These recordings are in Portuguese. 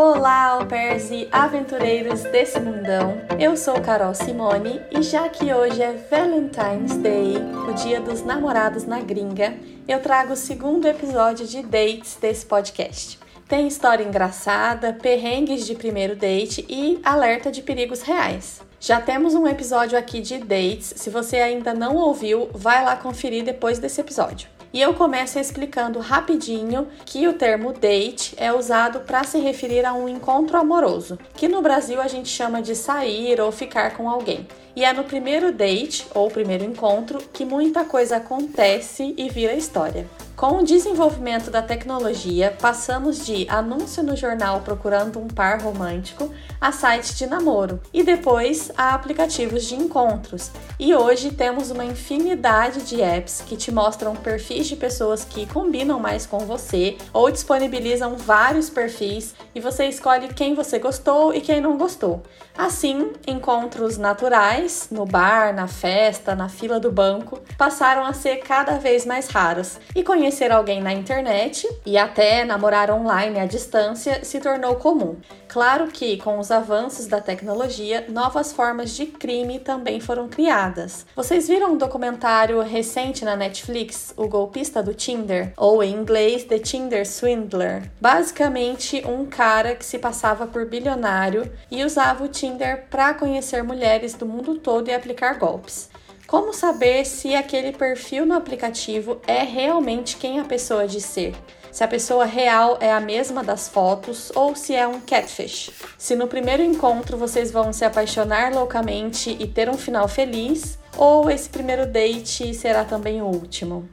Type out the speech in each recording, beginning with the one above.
Olá, au e aventureiros desse mundão. Eu sou Carol Simone e já que hoje é Valentine's Day, o dia dos namorados na gringa, eu trago o segundo episódio de dates desse podcast. Tem história engraçada, perrengues de primeiro date e alerta de perigos reais. Já temos um episódio aqui de dates. Se você ainda não ouviu, vai lá conferir depois desse episódio. E eu começo explicando rapidinho que o termo date é usado para se referir a um encontro amoroso, que no Brasil a gente chama de sair ou ficar com alguém. E é no primeiro date ou primeiro encontro que muita coisa acontece e vira história. Com o desenvolvimento da tecnologia, passamos de anúncio no jornal procurando um par romântico a sites de namoro e depois a aplicativos de encontros. E hoje temos uma infinidade de apps que te mostram perfis de pessoas que combinam mais com você ou disponibilizam vários perfis e você escolhe quem você gostou e quem não gostou. Assim, encontros naturais, no bar, na festa, na fila do banco, passaram a ser cada vez mais raros. E conhecer alguém na internet e até namorar online à distância se tornou comum. Claro que, com os avanços da tecnologia, novas formas de crime também foram criadas. Vocês viram um documentário recente na Netflix, O Golpista do Tinder? Ou em inglês, The Tinder Swindler? Basicamente, um cara que se passava por bilionário e usava o Tinder para conhecer mulheres do mundo todo e aplicar golpes. Como saber se aquele perfil no aplicativo é realmente quem a pessoa diz ser? Se a pessoa real é a mesma das fotos ou se é um catfish. Se no primeiro encontro vocês vão se apaixonar loucamente e ter um final feliz, ou esse primeiro date será também o último.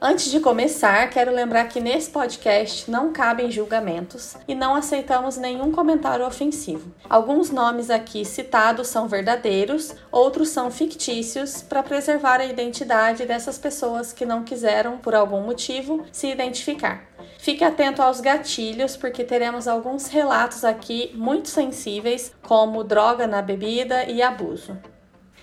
Antes de começar, quero lembrar que nesse podcast não cabem julgamentos e não aceitamos nenhum comentário ofensivo. Alguns nomes aqui citados são verdadeiros, outros são fictícios para preservar a identidade dessas pessoas que não quiseram, por algum motivo, se identificar. Fique atento aos gatilhos, porque teremos alguns relatos aqui muito sensíveis, como droga na bebida e abuso.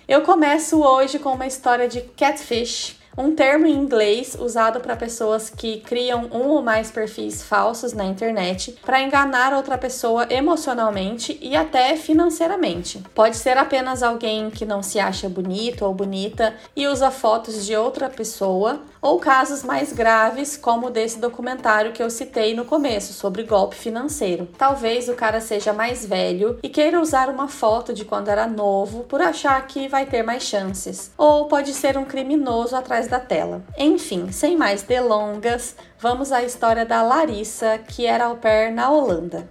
Eu começo hoje com uma história de catfish um termo em inglês usado para pessoas que criam um ou mais perfis falsos na internet para enganar outra pessoa emocionalmente e até financeiramente. Pode ser apenas alguém que não se acha bonito ou bonita e usa fotos de outra pessoa, ou casos mais graves, como desse documentário que eu citei no começo sobre golpe financeiro. Talvez o cara seja mais velho e queira usar uma foto de quando era novo por achar que vai ter mais chances, ou pode ser um criminoso atrás da tela. Enfim, sem mais delongas, vamos à história da Larissa, que era au pair na Holanda.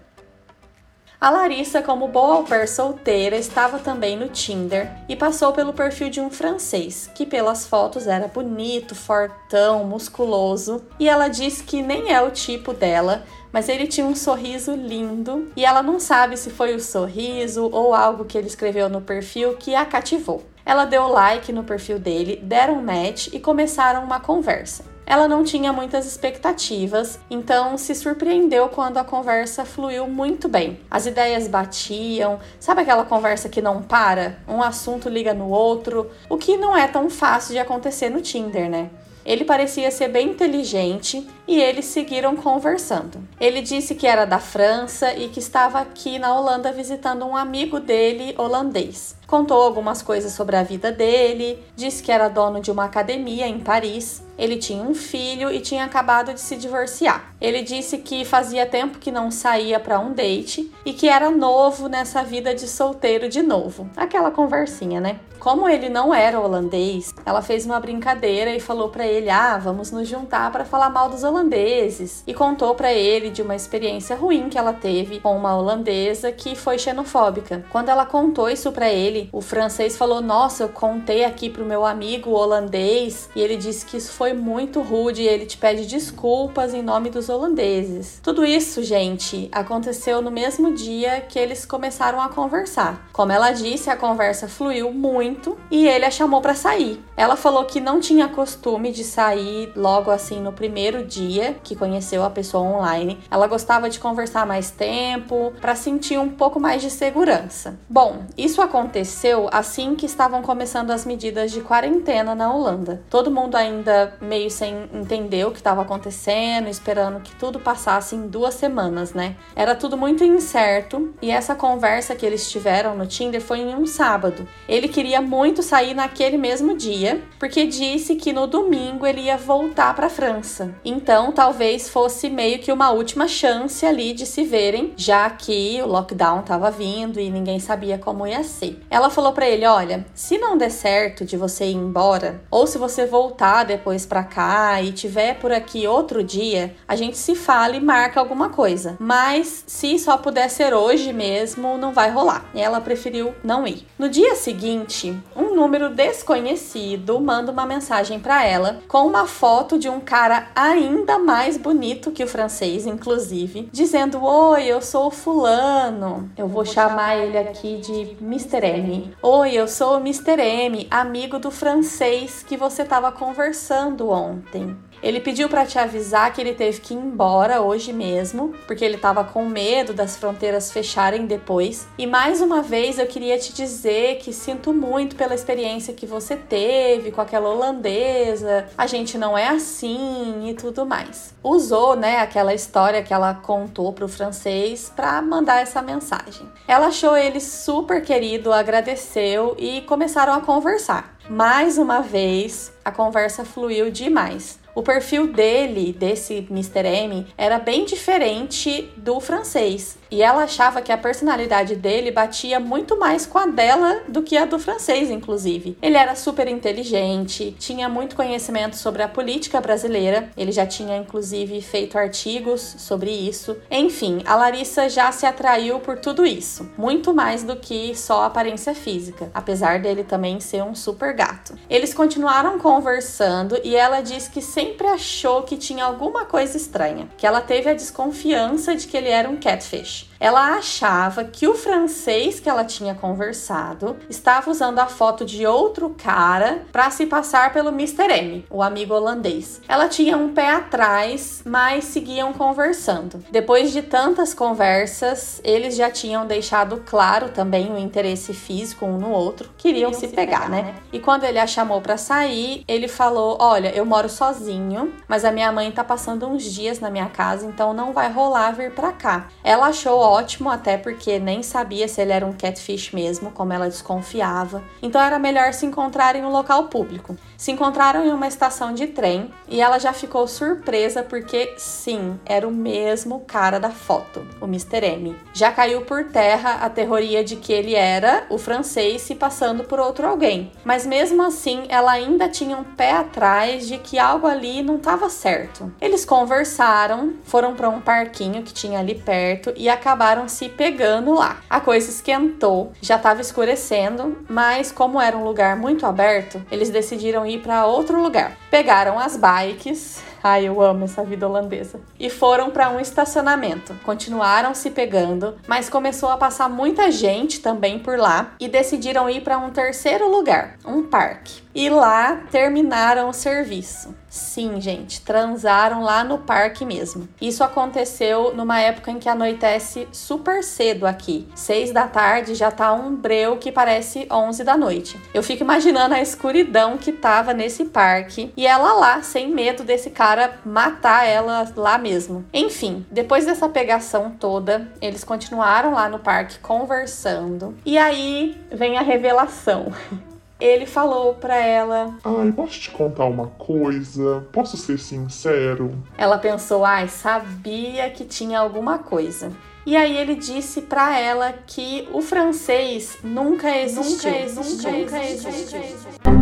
A Larissa, como boa au pair solteira, estava também no Tinder e passou pelo perfil de um francês, que pelas fotos era bonito, fortão, musculoso, e ela diz que nem é o tipo dela, mas ele tinha um sorriso lindo e ela não sabe se foi o sorriso ou algo que ele escreveu no perfil que a cativou. Ela deu like no perfil dele, deram match e começaram uma conversa. Ela não tinha muitas expectativas, então se surpreendeu quando a conversa fluiu muito bem. As ideias batiam, sabe aquela conversa que não para? Um assunto liga no outro, o que não é tão fácil de acontecer no Tinder, né? Ele parecia ser bem inteligente e eles seguiram conversando. Ele disse que era da França e que estava aqui na Holanda visitando um amigo dele holandês. Contou algumas coisas sobre a vida dele, disse que era dono de uma academia em Paris. Ele tinha um filho e tinha acabado de se divorciar. Ele disse que fazia tempo que não saía para um date e que era novo nessa vida de solteiro de novo. Aquela conversinha, né? Como ele não era holandês, ela fez uma brincadeira e falou para ele: "Ah, vamos nos juntar para falar mal dos holandeses e contou para ele de uma experiência ruim que ela teve com uma holandesa que foi xenofóbica. Quando ela contou isso para ele, o francês falou: "Nossa, eu contei aqui pro meu amigo holandês e ele disse que isso foi muito rude e ele te pede desculpas em nome dos holandeses". Tudo isso, gente, aconteceu no mesmo dia que eles começaram a conversar. Como ela disse, a conversa fluiu muito e ele a chamou para sair. Ela falou que não tinha costume de sair logo assim no primeiro dia que conheceu a pessoa online. Ela gostava de conversar mais tempo para sentir um pouco mais de segurança. Bom, isso aconteceu assim que estavam começando as medidas de quarentena na Holanda. Todo mundo ainda meio sem entender o que estava acontecendo, esperando que tudo passasse em duas semanas, né? Era tudo muito incerto e essa conversa que eles tiveram no Tinder foi em um sábado. Ele queria muito sair naquele mesmo dia, porque disse que no domingo ele ia voltar para França. Então, talvez fosse meio que uma última chance ali de se verem, já que o lockdown estava vindo e ninguém sabia como ia ser. Ela falou para ele: "Olha, se não der certo de você ir embora, ou se você voltar depois para cá e tiver por aqui outro dia, a gente se fala e marca alguma coisa. Mas se só puder ser hoje mesmo, não vai rolar. E ela preferiu não ir. No dia seguinte, um número desconhecido manda uma mensagem para ela com uma foto de um cara ainda mais bonito que o francês, inclusive, dizendo: "Oi, eu sou o fulano. Eu vou chamar ele aqui de Mr. M. Oi, eu sou o Mr. M, amigo do francês que você estava conversando ontem. Ele pediu para te avisar que ele teve que ir embora hoje mesmo, porque ele estava com medo das fronteiras fecharem depois. E mais uma vez eu queria te dizer que sinto muito pela experiência que você teve com aquela holandesa. A gente não é assim e tudo mais. Usou, né, aquela história que ela contou pro francês para mandar essa mensagem. Ela achou ele super querido, agradeceu e começaram a conversar. Mais uma vez, a conversa fluiu demais. O perfil dele, desse Mr. M, era bem diferente do francês. E ela achava que a personalidade dele batia muito mais com a dela do que a do francês, inclusive. Ele era super inteligente, tinha muito conhecimento sobre a política brasileira, ele já tinha inclusive feito artigos sobre isso. Enfim, a Larissa já se atraiu por tudo isso, muito mais do que só aparência física, apesar dele também ser um super gato. Eles continuaram conversando e ela disse que sempre achou que tinha alguma coisa estranha, que ela teve a desconfiança de que ele era um catfish. Ela achava que o francês que ela tinha conversado estava usando a foto de outro cara para se passar pelo Mr. M, o amigo holandês. Ela tinha um pé atrás, mas seguiam conversando. Depois de tantas conversas, eles já tinham deixado claro também o interesse físico um no outro, queriam, queriam se, se, pegar, pegar né? né? E quando ele a chamou para sair, ele falou: "Olha, eu moro sozinho, mas a minha mãe tá passando uns dias na minha casa, então não vai rolar vir para cá". Ela achou ótimo, até porque nem sabia se ele era um catfish mesmo, como ela desconfiava. Então era melhor se encontrar em um local público. Se encontraram em uma estação de trem e ela já ficou surpresa porque sim, era o mesmo cara da foto, o Mr. M. Já caiu por terra a teoria de que ele era o francês se passando por outro alguém. Mas mesmo assim, ela ainda tinha um pé atrás de que algo ali não estava certo. Eles conversaram, foram para um parquinho que tinha ali perto e acabaram se pegando lá. A coisa esquentou, já estava escurecendo, mas como era um lugar muito aberto, eles decidiram ir para outro lugar. Pegaram as bikes Ai, eu amo essa vida holandesa. E foram para um estacionamento. Continuaram se pegando, mas começou a passar muita gente também por lá e decidiram ir para um terceiro lugar, um parque. E lá terminaram o serviço. Sim, gente, transaram lá no parque mesmo. Isso aconteceu numa época em que anoitece super cedo aqui. Seis da tarde já tá um breu que parece onze da noite. Eu fico imaginando a escuridão que tava nesse parque e ela lá, sem medo desse cara matar ela lá mesmo. Enfim, depois dessa pegação toda, eles continuaram lá no parque conversando. E aí vem a revelação. ele falou para ela: Ai, posso te contar uma coisa? Posso ser sincero? Ela pensou: Ai, sabia que tinha alguma coisa. E aí ele disse para ela que o francês nunca existiu. Nunca existiu. Nunca existiu. Nunca existiu.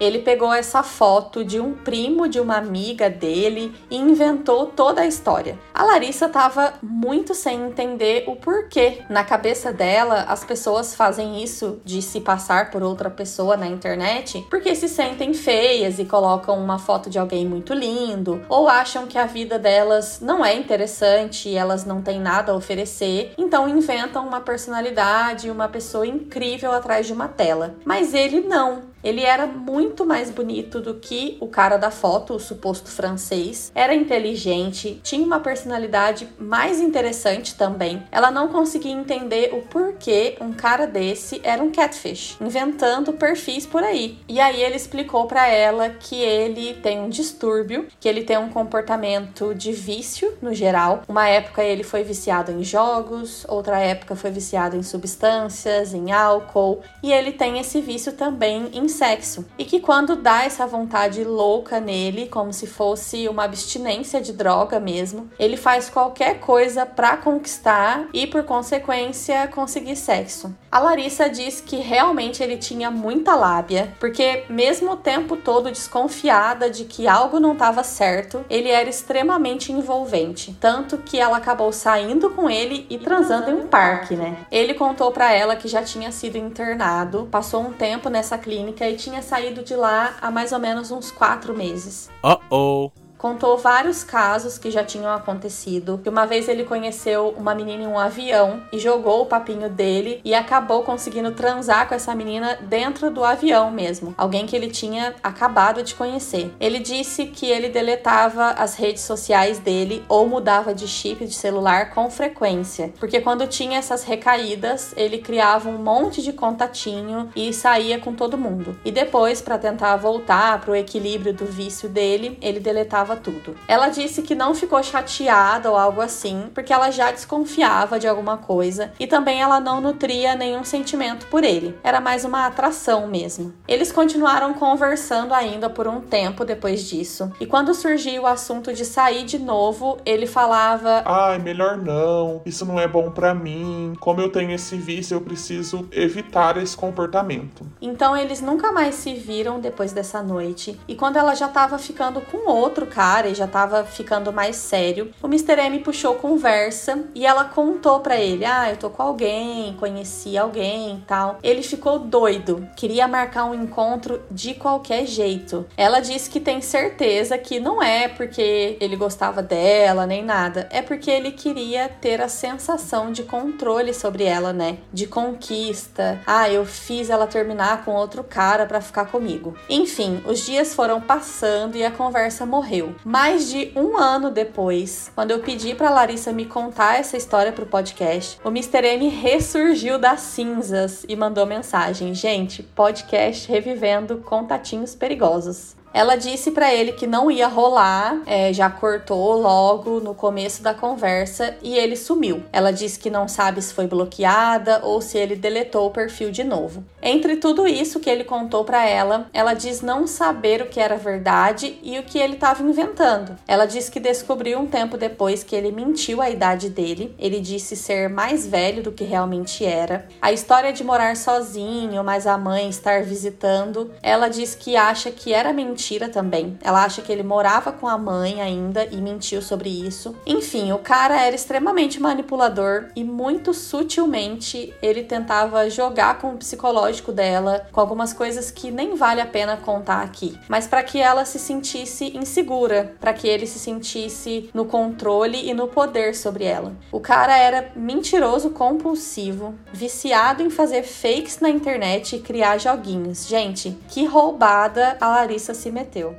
Ele pegou essa foto de um primo de uma amiga dele e inventou toda a história. A Larissa estava muito sem entender o porquê. Na cabeça dela, as pessoas fazem isso de se passar por outra pessoa na internet porque se sentem feias e colocam uma foto de alguém muito lindo ou acham que a vida delas não é interessante e elas não têm nada a oferecer, então inventam uma personalidade, uma pessoa incrível atrás de uma tela. Mas ele não. Ele era muito mais bonito do que o cara da foto, o suposto francês. Era inteligente, tinha uma personalidade mais interessante também. Ela não conseguia entender o porquê um cara desse era um catfish, inventando perfis por aí. E aí ele explicou para ela que ele tem um distúrbio, que ele tem um comportamento de vício no geral. Uma época ele foi viciado em jogos, outra época foi viciado em substâncias, em álcool, e ele tem esse vício também em sexo. E que quando dá essa vontade louca nele, como se fosse uma abstinência de droga mesmo, ele faz qualquer coisa para conquistar e por consequência conseguir sexo. A Larissa diz que realmente ele tinha muita lábia, porque mesmo o tempo todo desconfiada de que algo não estava certo, ele era extremamente envolvente, tanto que ela acabou saindo com ele e transando em um parque, né? Ele contou para ela que já tinha sido internado, passou um tempo nessa clínica e tinha saído de lá há mais ou menos uns quatro meses. Uh oh contou vários casos que já tinham acontecido. Que uma vez ele conheceu uma menina em um avião e jogou o papinho dele e acabou conseguindo transar com essa menina dentro do avião mesmo. Alguém que ele tinha acabado de conhecer. Ele disse que ele deletava as redes sociais dele ou mudava de chip de celular com frequência, porque quando tinha essas recaídas, ele criava um monte de contatinho e saía com todo mundo. E depois, para tentar voltar para o equilíbrio do vício dele, ele deletava tudo. Ela disse que não ficou chateada ou algo assim, porque ela já desconfiava de alguma coisa e também ela não nutria nenhum sentimento por ele. Era mais uma atração mesmo. Eles continuaram conversando ainda por um tempo depois disso, e quando surgiu o assunto de sair de novo, ele falava: "Ai, melhor não. Isso não é bom para mim. Como eu tenho esse vício, eu preciso evitar esse comportamento." Então eles nunca mais se viram depois dessa noite, e quando ela já estava ficando com outro cara e já tava ficando mais sério, o Mr. M puxou conversa e ela contou para ele: "Ah, eu tô com alguém, conheci alguém, tal". Ele ficou doido, queria marcar um encontro de qualquer jeito. Ela disse que tem certeza que não é porque ele gostava dela nem nada, é porque ele queria ter a sensação de controle sobre ela, né? De conquista. Ah, eu fiz ela terminar com outro cara para ficar comigo. Enfim, os dias foram passando e a conversa morreu. Mais de um ano depois, quando eu pedi para Larissa me contar essa história pro podcast, o Mr. M ressurgiu das cinzas e mandou mensagem: Gente, podcast revivendo contatinhos perigosos. Ela disse para ele que não ia rolar, é, já cortou logo no começo da conversa e ele sumiu. Ela disse que não sabe se foi bloqueada ou se ele deletou o perfil de novo. Entre tudo isso que ele contou para ela, ela diz não saber o que era verdade e o que ele estava inventando. Ela diz que descobriu um tempo depois que ele mentiu a idade dele. Ele disse ser mais velho do que realmente era. A história de morar sozinho, mas a mãe estar visitando, ela diz que acha que era mentira mentira também. Ela acha que ele morava com a mãe ainda e mentiu sobre isso. Enfim, o cara era extremamente manipulador e muito sutilmente ele tentava jogar com o psicológico dela, com algumas coisas que nem vale a pena contar aqui, mas para que ela se sentisse insegura, para que ele se sentisse no controle e no poder sobre ela. O cara era mentiroso compulsivo, viciado em fazer fakes na internet e criar joguinhos. Gente, que roubada a Larissa se se meteu.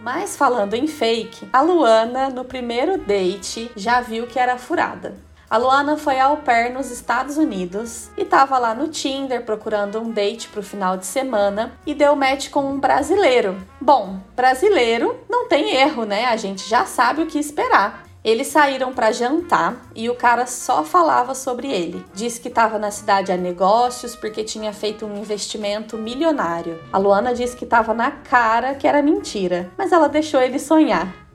Mas falando em fake, a Luana, no primeiro date, já viu que era furada. A Luana foi ao pair nos Estados Unidos e estava lá no Tinder procurando um date para o final de semana e deu match com um brasileiro. Bom, brasileiro não tem erro, né? A gente já sabe o que esperar. Eles saíram para jantar e o cara só falava sobre ele. Disse que estava na cidade a negócios porque tinha feito um investimento milionário. A Luana disse que estava na cara que era mentira, mas ela deixou ele sonhar.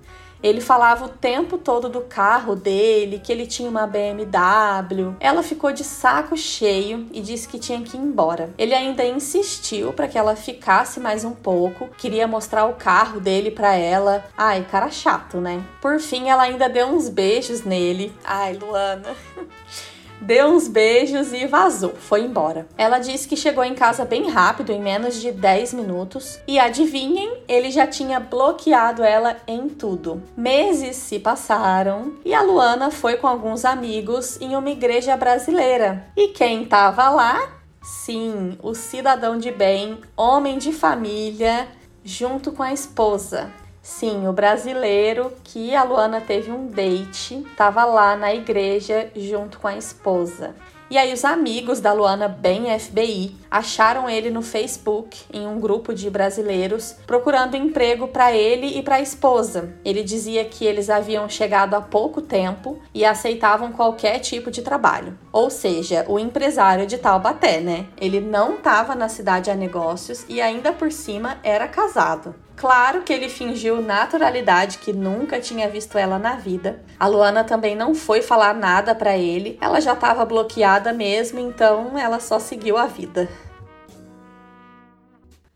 Ele falava o tempo todo do carro dele, que ele tinha uma BMW. Ela ficou de saco cheio e disse que tinha que ir embora. Ele ainda insistiu para que ela ficasse mais um pouco, queria mostrar o carro dele para ela. Ai, cara chato, né? Por fim, ela ainda deu uns beijos nele. Ai, Luana. deu uns beijos e vazou, foi embora. Ela disse que chegou em casa bem rápido, em menos de 10 minutos, e adivinhem, ele já tinha bloqueado ela em tudo. Meses se passaram e a Luana foi com alguns amigos em uma igreja brasileira. E quem tava lá? Sim, o cidadão de bem, homem de família, junto com a esposa. Sim, o brasileiro que a Luana teve um date, estava lá na igreja junto com a esposa. E aí os amigos da Luana bem FBI acharam ele no Facebook em um grupo de brasileiros procurando emprego para ele e para a esposa. Ele dizia que eles haviam chegado há pouco tempo e aceitavam qualquer tipo de trabalho. Ou seja, o empresário de Taubaté, né? Ele não estava na cidade a negócios e ainda por cima era casado. Claro que ele fingiu naturalidade que nunca tinha visto ela na vida. A Luana também não foi falar nada para ele, ela já estava bloqueada mesmo, então ela só seguiu a vida.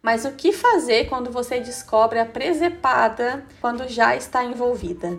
Mas o que fazer quando você descobre a presepada quando já está envolvida?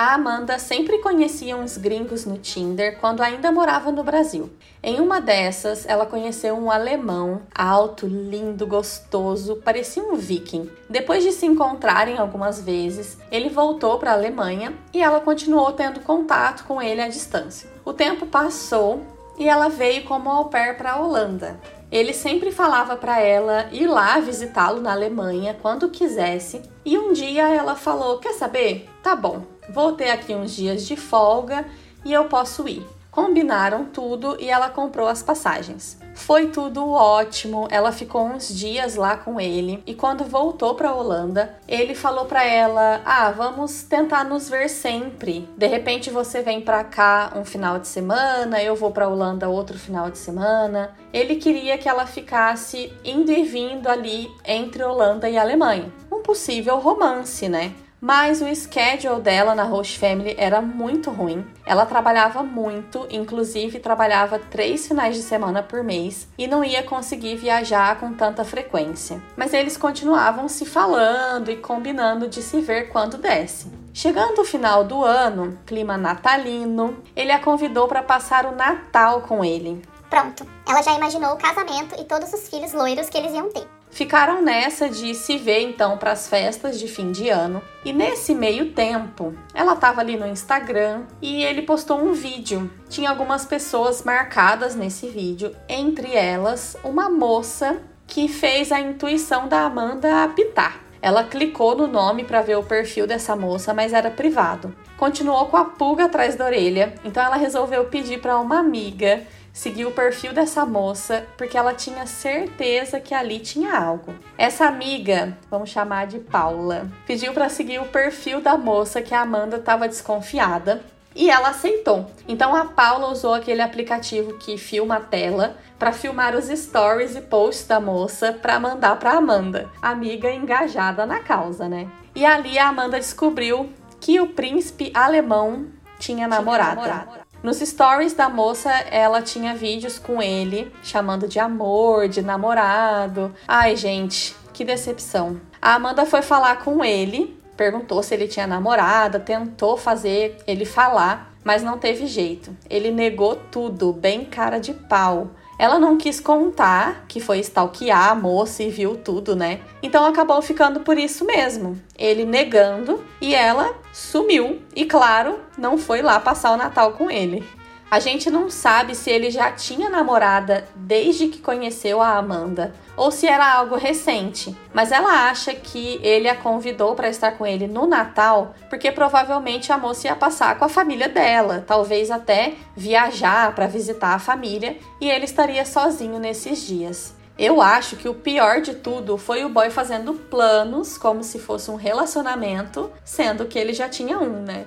A Amanda sempre conhecia uns gringos no Tinder quando ainda morava no Brasil. Em uma dessas, ela conheceu um alemão alto, lindo, gostoso, parecia um viking. Depois de se encontrarem algumas vezes, ele voltou para a Alemanha e ela continuou tendo contato com ele à distância. O tempo passou e ela veio como au pair para a Holanda. Ele sempre falava para ela ir lá visitá-lo na Alemanha quando quisesse, e um dia ela falou: Quer saber? Tá bom, vou ter aqui uns dias de folga e eu posso ir. Combinaram tudo e ela comprou as passagens. Foi tudo ótimo. Ela ficou uns dias lá com ele e quando voltou para Holanda, ele falou para ela: "Ah, vamos tentar nos ver sempre. De repente você vem para cá um final de semana, eu vou para Holanda outro final de semana". Ele queria que ela ficasse indo e vindo ali entre Holanda e Alemanha. Um possível romance, né? Mas o schedule dela na Host Family era muito ruim. Ela trabalhava muito, inclusive trabalhava três finais de semana por mês e não ia conseguir viajar com tanta frequência. Mas eles continuavam se falando e combinando de se ver quando desse. Chegando o final do ano, clima natalino, ele a convidou para passar o Natal com ele. Pronto, ela já imaginou o casamento e todos os filhos loiros que eles iam ter. Ficaram nessa de se ver então para as festas de fim de ano. E nesse meio tempo, ela estava ali no Instagram e ele postou um vídeo. Tinha algumas pessoas marcadas nesse vídeo, entre elas uma moça que fez a intuição da Amanda apitar. Ela clicou no nome para ver o perfil dessa moça, mas era privado. Continuou com a pulga atrás da orelha, então ela resolveu pedir para uma amiga seguir o perfil dessa moça porque ela tinha certeza que ali tinha algo. Essa amiga, vamos chamar de Paula, pediu para seguir o perfil da moça que a Amanda estava desconfiada e ela aceitou. Então a Paula usou aquele aplicativo que filma a tela para filmar os stories e posts da moça para mandar para Amanda, amiga engajada na causa, né? E ali a Amanda descobriu que o príncipe alemão tinha namorada. Tinha namorada. Nos stories da moça, ela tinha vídeos com ele, chamando de amor, de namorado. Ai, gente, que decepção. A Amanda foi falar com ele, perguntou se ele tinha namorada, tentou fazer ele falar, mas não teve jeito. Ele negou tudo, bem cara de pau. Ela não quis contar que foi stalkear a moça e viu tudo, né? Então acabou ficando por isso mesmo. Ele negando e ela sumiu. E claro, não foi lá passar o Natal com ele. A gente não sabe se ele já tinha namorada desde que conheceu a Amanda ou se era algo recente, mas ela acha que ele a convidou para estar com ele no Natal porque provavelmente a moça ia passar com a família dela, talvez até viajar para visitar a família e ele estaria sozinho nesses dias. Eu acho que o pior de tudo foi o boy fazendo planos como se fosse um relacionamento, sendo que ele já tinha um, né?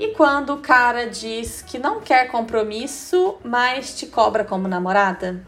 E quando o cara diz que não quer compromisso, mas te cobra como namorada?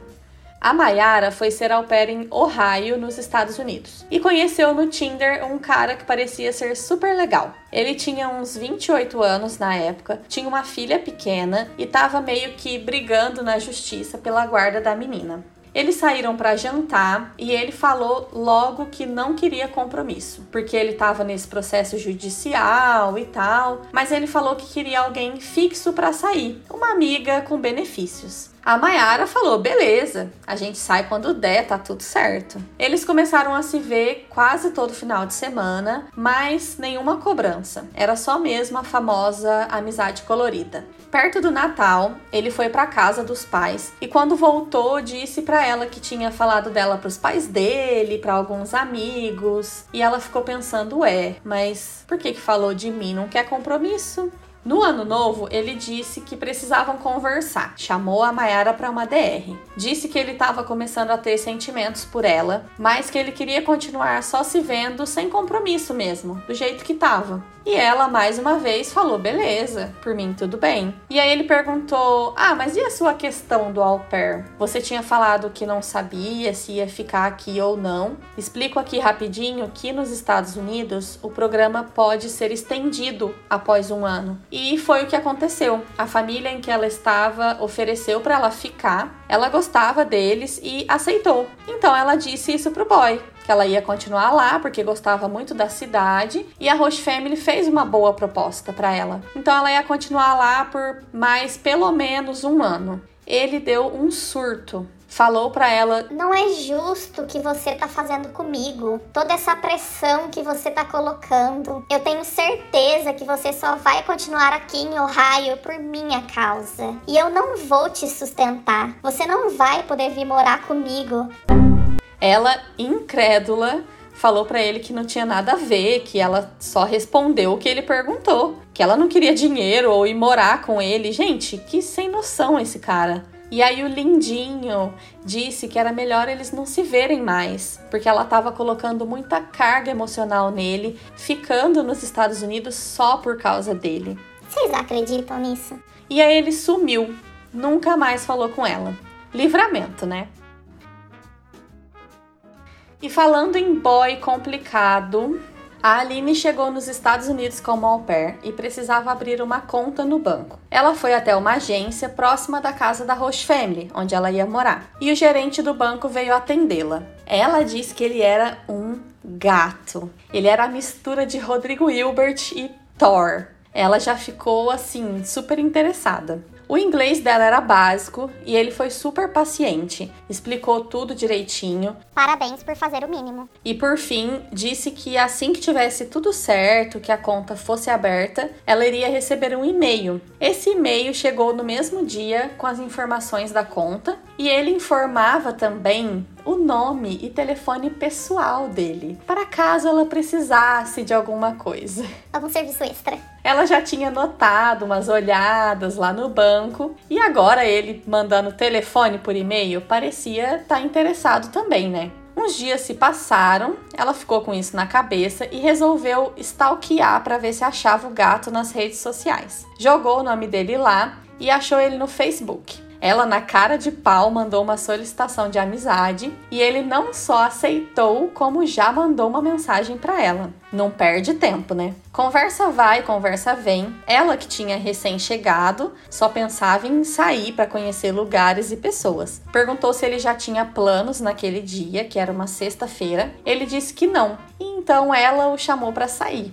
A Mayara foi ser au pair em Ohio, nos Estados Unidos, e conheceu no Tinder um cara que parecia ser super legal. Ele tinha uns 28 anos na época, tinha uma filha pequena e estava meio que brigando na justiça pela guarda da menina. Eles saíram para jantar e ele falou logo que não queria compromisso, porque ele estava nesse processo judicial e tal, mas ele falou que queria alguém fixo para sair, uma amiga com benefícios. A Mayara falou: beleza, a gente sai quando der, tá tudo certo. Eles começaram a se ver quase todo final de semana, mas nenhuma cobrança. Era só mesmo a famosa amizade colorida. Perto do Natal, ele foi para casa dos pais e quando voltou disse para ela que tinha falado dela para os pais dele, para alguns amigos, e ela ficou pensando, é, mas por que que falou de mim? Não quer compromisso? No ano novo, ele disse que precisavam conversar. Chamou a Mayara para uma DR. Disse que ele estava começando a ter sentimentos por ela, mas que ele queria continuar só se vendo sem compromisso mesmo, do jeito que estava. E ela, mais uma vez, falou: beleza, por mim tudo bem. E aí ele perguntou: ah, mas e a sua questão do au pair? Você tinha falado que não sabia se ia ficar aqui ou não. Explico aqui rapidinho que nos Estados Unidos o programa pode ser estendido após um ano. E foi o que aconteceu. A família em que ela estava ofereceu para ela ficar, ela gostava deles e aceitou. Então ela disse isso pro boy que ela ia continuar lá porque gostava muito da cidade e a Roche Family fez uma boa proposta para ela. Então ela ia continuar lá por mais pelo menos um ano. Ele deu um surto falou para ela: Não é justo o que você tá fazendo comigo. Toda essa pressão que você tá colocando. Eu tenho certeza que você só vai continuar aqui em Ohio por minha causa. E eu não vou te sustentar. Você não vai poder vir morar comigo. Ela, incrédula, falou para ele que não tinha nada a ver, que ela só respondeu o que ele perguntou, que ela não queria dinheiro ou ir morar com ele. Gente, que sem noção esse cara. E aí o lindinho disse que era melhor eles não se verem mais, porque ela estava colocando muita carga emocional nele, ficando nos Estados Unidos só por causa dele. Vocês acreditam nisso? E aí ele sumiu, nunca mais falou com ela. Livramento, né? E falando em boy complicado, a Aline chegou nos Estados Unidos como au pair e precisava abrir uma conta no banco. Ela foi até uma agência próxima da casa da Roche Family, onde ela ia morar, e o gerente do banco veio atendê-la. Ela disse que ele era um gato. Ele era a mistura de Rodrigo Hilbert e Thor. Ela já ficou assim super interessada. O inglês dela era básico e ele foi super paciente, explicou tudo direitinho. Parabéns por fazer o mínimo. E por fim, disse que assim que tivesse tudo certo, que a conta fosse aberta, ela iria receber um e-mail. Esse e-mail chegou no mesmo dia com as informações da conta e ele informava também o nome e telefone pessoal dele, para caso ela precisasse de alguma coisa. Algum serviço extra. Ela já tinha notado umas olhadas lá no banco e agora ele mandando telefone por e-mail parecia estar tá interessado também, né? Uns dias se passaram, ela ficou com isso na cabeça e resolveu stalkear para ver se achava o gato nas redes sociais. Jogou o nome dele lá e achou ele no Facebook. Ela, na cara de pau, mandou uma solicitação de amizade e ele não só aceitou, como já mandou uma mensagem para ela. Não perde tempo, né? Conversa vai, conversa vem. Ela que tinha recém-chegado, só pensava em sair para conhecer lugares e pessoas. Perguntou se ele já tinha planos naquele dia, que era uma sexta-feira. Ele disse que não. E então ela o chamou para sair.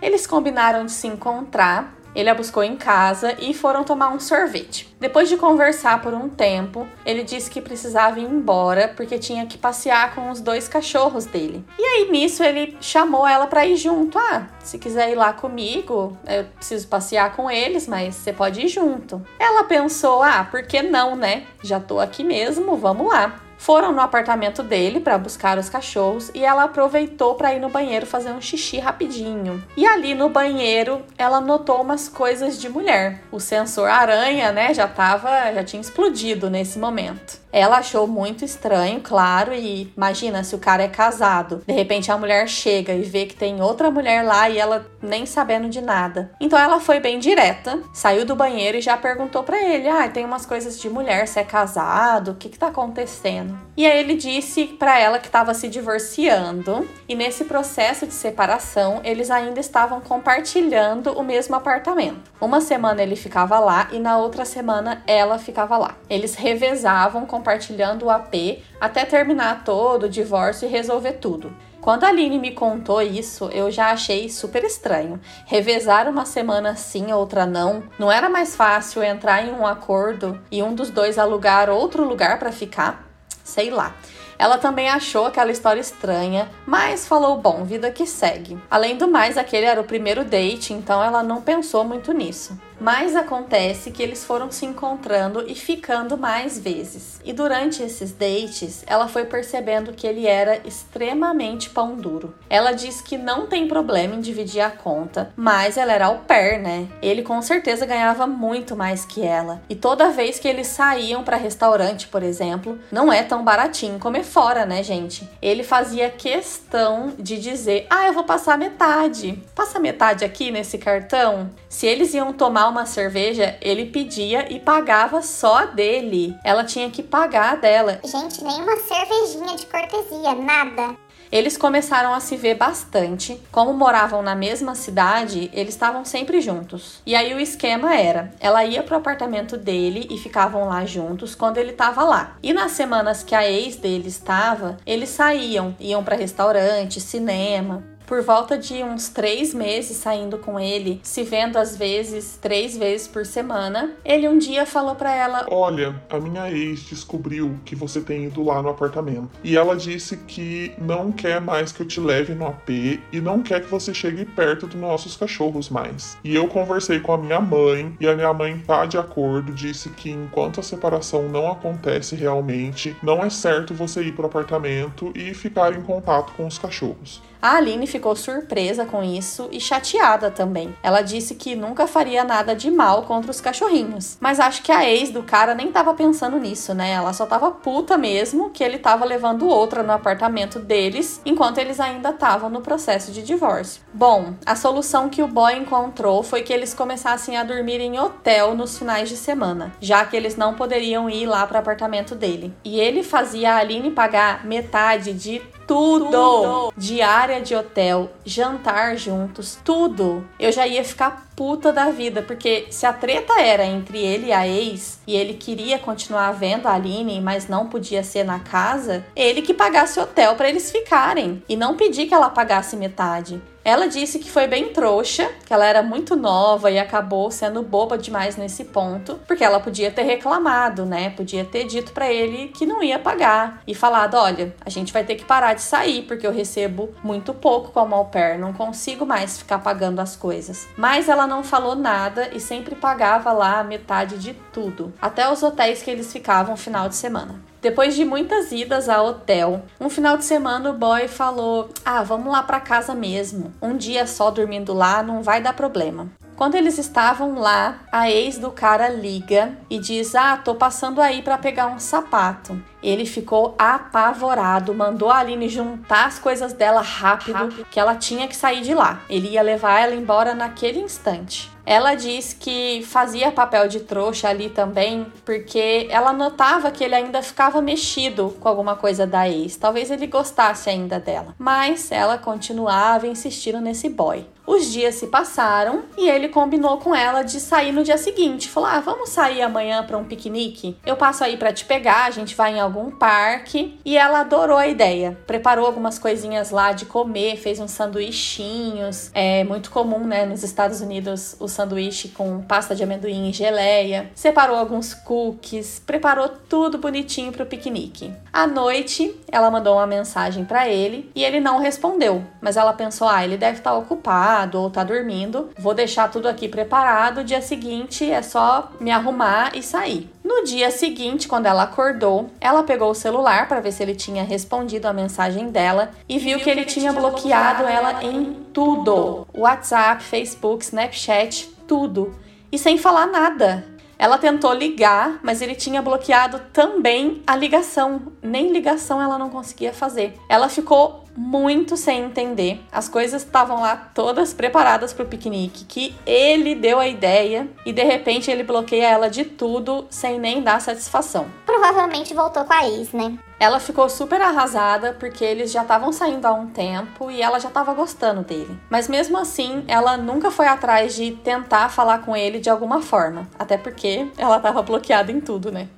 Eles combinaram de se encontrar ele a buscou em casa e foram tomar um sorvete. Depois de conversar por um tempo, ele disse que precisava ir embora porque tinha que passear com os dois cachorros dele. E aí nisso ele chamou ela para ir junto. Ah, se quiser ir lá comigo, eu preciso passear com eles, mas você pode ir junto. Ela pensou: ah, por que não, né? Já tô aqui mesmo, vamos lá. Foram no apartamento dele para buscar os cachorros e ela aproveitou para ir no banheiro fazer um xixi rapidinho. E ali no banheiro ela notou umas coisas de mulher. O sensor aranha, né, já tava, já tinha explodido nesse momento. Ela achou muito estranho, claro, e imagina se o cara é casado, de repente a mulher chega e vê que tem outra mulher lá e ela nem sabendo de nada. Então ela foi bem direta, saiu do banheiro e já perguntou para ele: "Ah, tem umas coisas de mulher, você é casado? O que que tá acontecendo?". E aí ele disse para ela que estava se divorciando e nesse processo de separação eles ainda estavam compartilhando o mesmo apartamento. Uma semana ele ficava lá e na outra semana ela ficava lá. Eles revezavam com compartilhando o AP até terminar todo o divórcio e resolver tudo. Quando a Aline me contou isso, eu já achei super estranho. Revezar uma semana sim, outra não. Não era mais fácil entrar em um acordo e um dos dois alugar outro lugar para ficar? Sei lá. Ela também achou aquela história estranha, mas falou: bom, vida que segue. Além do mais, aquele era o primeiro date, então ela não pensou muito nisso. Mas acontece que eles foram se encontrando e ficando mais vezes. E durante esses dates, ela foi percebendo que ele era extremamente pão duro. Ela diz que não tem problema em dividir a conta, mas ela era au pair, né? Ele com certeza ganhava muito mais que ela. E toda vez que eles saíam para restaurante, por exemplo, não é tão baratinho comer fora, né, gente? Ele fazia questão de dizer: "Ah, eu vou passar metade. Passa metade aqui nesse cartão". Se eles iam tomar uma cerveja, ele pedia e pagava só dele. Ela tinha que pagar dela. Gente, nem uma cervejinha de cortesia, nada. Eles começaram a se ver bastante. Como moravam na mesma cidade, eles estavam sempre juntos. E aí o esquema era: ela ia pro apartamento dele e ficavam lá juntos quando ele estava lá. E nas semanas que a ex dele estava, eles saíam, iam para restaurante, cinema. Por volta de uns três meses saindo com ele, se vendo às vezes três vezes por semana, ele um dia falou para ela: Olha, a minha ex descobriu que você tem ido lá no apartamento. E ela disse que não quer mais que eu te leve no AP e não quer que você chegue perto dos nossos cachorros mais. E eu conversei com a minha mãe e a minha mãe tá de acordo, disse que enquanto a separação não acontece realmente, não é certo você ir pro apartamento e ficar em contato com os cachorros. A Aline ficou surpresa com isso e chateada também. Ela disse que nunca faria nada de mal contra os cachorrinhos. Mas acho que a ex do cara nem tava pensando nisso, né? Ela só tava puta mesmo que ele tava levando outra no apartamento deles enquanto eles ainda estavam no processo de divórcio. Bom, a solução que o boy encontrou foi que eles começassem a dormir em hotel nos finais de semana, já que eles não poderiam ir lá para apartamento dele. E ele fazia a Aline pagar metade de tudo. tudo. Diária de hotel, jantar juntos, tudo. Eu já ia ficar puta da vida, porque se a treta era entre ele e a ex e ele queria continuar vendo a Aline, mas não podia ser na casa, ele que pagasse hotel para eles ficarem e não pedir que ela pagasse metade. Ela disse que foi bem trouxa, que ela era muito nova e acabou sendo boba demais nesse ponto, porque ela podia ter reclamado, né? Podia ter dito para ele que não ia pagar e falado: olha, a gente vai ter que parar de sair porque eu recebo muito pouco como au pair, não consigo mais ficar pagando as coisas. Mas ela não falou nada e sempre pagava lá a metade de tudo, até os hotéis que eles ficavam final de semana. Depois de muitas idas a hotel, um final de semana o boy falou: Ah, vamos lá para casa mesmo. Um dia só dormindo lá não vai dar problema. Quando eles estavam lá, a ex do cara liga e diz: Ah, tô passando aí para pegar um sapato. Ele ficou apavorado, mandou a Aline juntar as coisas dela rápido, rápido, que ela tinha que sair de lá. Ele ia levar ela embora naquele instante. Ela diz que fazia papel de trouxa ali também, porque ela notava que ele ainda ficava mexido com alguma coisa da ex. Talvez ele gostasse ainda dela. Mas ela continuava insistindo nesse boy. Os dias se passaram e ele combinou com ela de sair no dia seguinte. Falou: "Ah, vamos sair amanhã para um piquenique? Eu passo aí para te pegar, a gente vai em algum parque". E ela adorou a ideia. Preparou algumas coisinhas lá de comer, fez uns sanduichinhos. É muito comum, né, nos Estados Unidos, o sanduíche com pasta de amendoim e geleia. Separou alguns cookies, preparou tudo bonitinho para o piquenique. À noite, ela mandou uma mensagem para ele e ele não respondeu, mas ela pensou: "Ah, ele deve estar ocupado ou tá dormindo, vou deixar tudo aqui preparado. Dia seguinte é só me arrumar e sair. No dia seguinte, quando ela acordou, ela pegou o celular para ver se ele tinha respondido a mensagem dela e viu, viu que, ele, que ele tinha bloqueado, bloqueado ela em tudo: WhatsApp, Facebook, Snapchat, tudo. E sem falar nada. Ela tentou ligar, mas ele tinha bloqueado também a ligação. Nem ligação ela não conseguia fazer. Ela ficou muito sem entender. As coisas estavam lá todas preparadas para o piquenique, que ele deu a ideia e de repente ele bloqueia ela de tudo sem nem dar satisfação. Provavelmente voltou com a ex, né? Ela ficou super arrasada porque eles já estavam saindo há um tempo e ela já estava gostando dele. Mas mesmo assim, ela nunca foi atrás de tentar falar com ele de alguma forma, até porque ela estava bloqueada em tudo, né?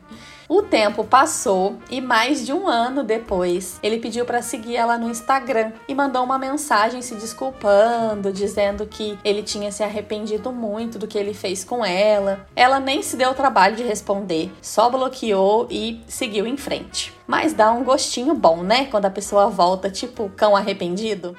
O tempo passou e mais de um ano depois, ele pediu para seguir ela no Instagram e mandou uma mensagem se desculpando, dizendo que ele tinha se arrependido muito do que ele fez com ela. Ela nem se deu o trabalho de responder, só bloqueou e seguiu em frente. Mas dá um gostinho bom, né? Quando a pessoa volta, tipo cão arrependido.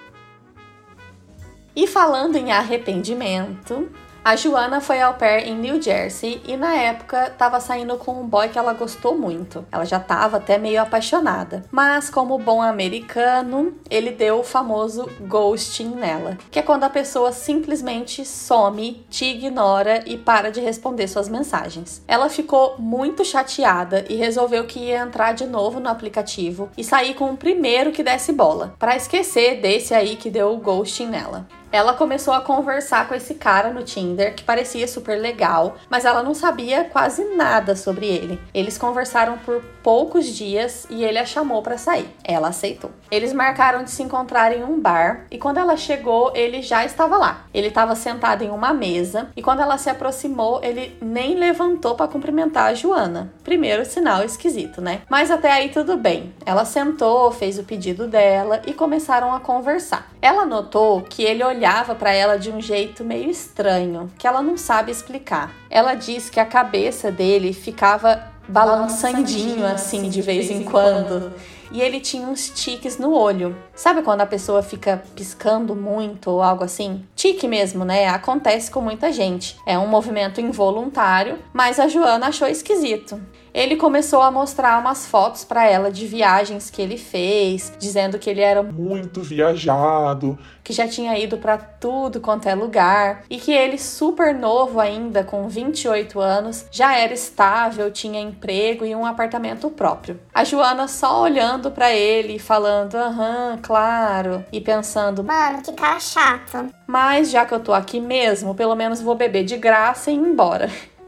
E falando em arrependimento, a Joana foi ao pair em New Jersey e na época estava saindo com um boy que ela gostou muito. Ela já estava até meio apaixonada. Mas como bom americano, ele deu o famoso ghosting nela, que é quando a pessoa simplesmente some, te ignora e para de responder suas mensagens. Ela ficou muito chateada e resolveu que ia entrar de novo no aplicativo e sair com o primeiro que desse bola, para esquecer desse aí que deu o ghosting nela. Ela começou a conversar com esse cara no Tinder, que parecia super legal, mas ela não sabia quase nada sobre ele. Eles conversaram por poucos dias e ele a chamou para sair. Ela aceitou. Eles marcaram de se encontrar em um bar e quando ela chegou, ele já estava lá. Ele estava sentado em uma mesa e quando ela se aproximou, ele nem levantou para cumprimentar a Joana. Primeiro sinal esquisito, né? Mas até aí tudo bem. Ela sentou, fez o pedido dela e começaram a conversar. Ela notou que ele olhou olhava para ela de um jeito meio estranho, que ela não sabe explicar. Ela diz que a cabeça dele ficava balançandinho assim de vez em quando. E ele tinha uns tiques no olho. Sabe quando a pessoa fica piscando muito ou algo assim? Tique mesmo, né? Acontece com muita gente. É um movimento involuntário, mas a Joana achou esquisito ele começou a mostrar umas fotos para ela de viagens que ele fez, dizendo que ele era muito viajado, que já tinha ido para tudo quanto é lugar e que ele super novo ainda, com 28 anos, já era estável, tinha emprego e um apartamento próprio. A Joana só olhando para ele e falando: "Aham, claro", e pensando: "Mano, que cara chato". Mas já que eu tô aqui mesmo, pelo menos vou beber de graça e ir embora.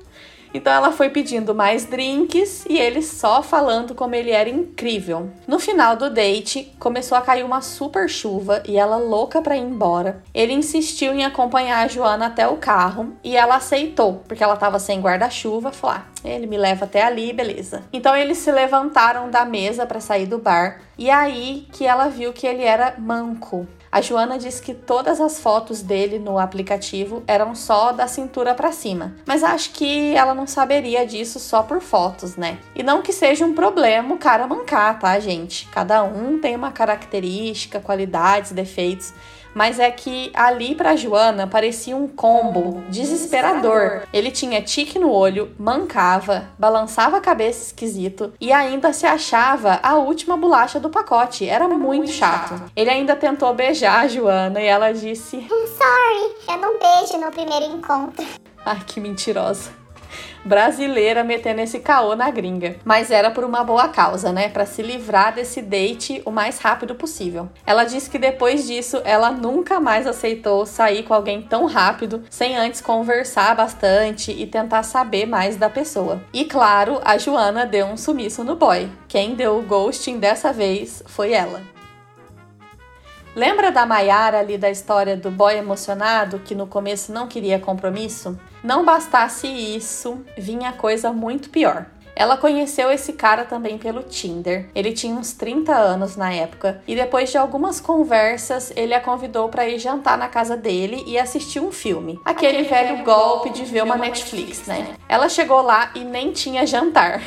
Então ela foi pedindo mais drinks e ele só falando como ele era incrível. No final do date, começou a cair uma super chuva e ela louca para ir embora. Ele insistiu em acompanhar a Joana até o carro e ela aceitou, porque ela estava sem guarda-chuva, falou: ah, ele me leva até ali, beleza. Então eles se levantaram da mesa para sair do bar e aí que ela viu que ele era manco. A Joana disse que todas as fotos dele no aplicativo eram só da cintura para cima, mas acho que ela não saberia disso só por fotos, né? E não que seja um problema o cara mancar, tá, gente? Cada um tem uma característica, qualidades, defeitos mas é que ali para Joana parecia um combo desesperador. Ele tinha tique no olho, mancava, balançava a cabeça esquisito e ainda se achava a última bolacha do pacote. Era muito chato. Ele ainda tentou beijar a Joana e ela disse: Sorry, eu não beijo no primeiro encontro. Ai, que mentirosa brasileira metendo esse caô na gringa. Mas era por uma boa causa, né? Para se livrar desse date o mais rápido possível. Ela disse que depois disso ela nunca mais aceitou sair com alguém tão rápido sem antes conversar bastante e tentar saber mais da pessoa. E claro, a Joana deu um sumiço no boy. Quem deu o ghosting dessa vez foi ela. Lembra da Maiara ali da história do boy emocionado que no começo não queria compromisso? Não bastasse isso, vinha coisa muito pior. Ela conheceu esse cara também pelo Tinder. Ele tinha uns 30 anos na época e depois de algumas conversas, ele a convidou para ir jantar na casa dele e assistir um filme. Aquele, Aquele velho golpe de ver uma Netflix, né? Ela chegou lá e nem tinha jantar.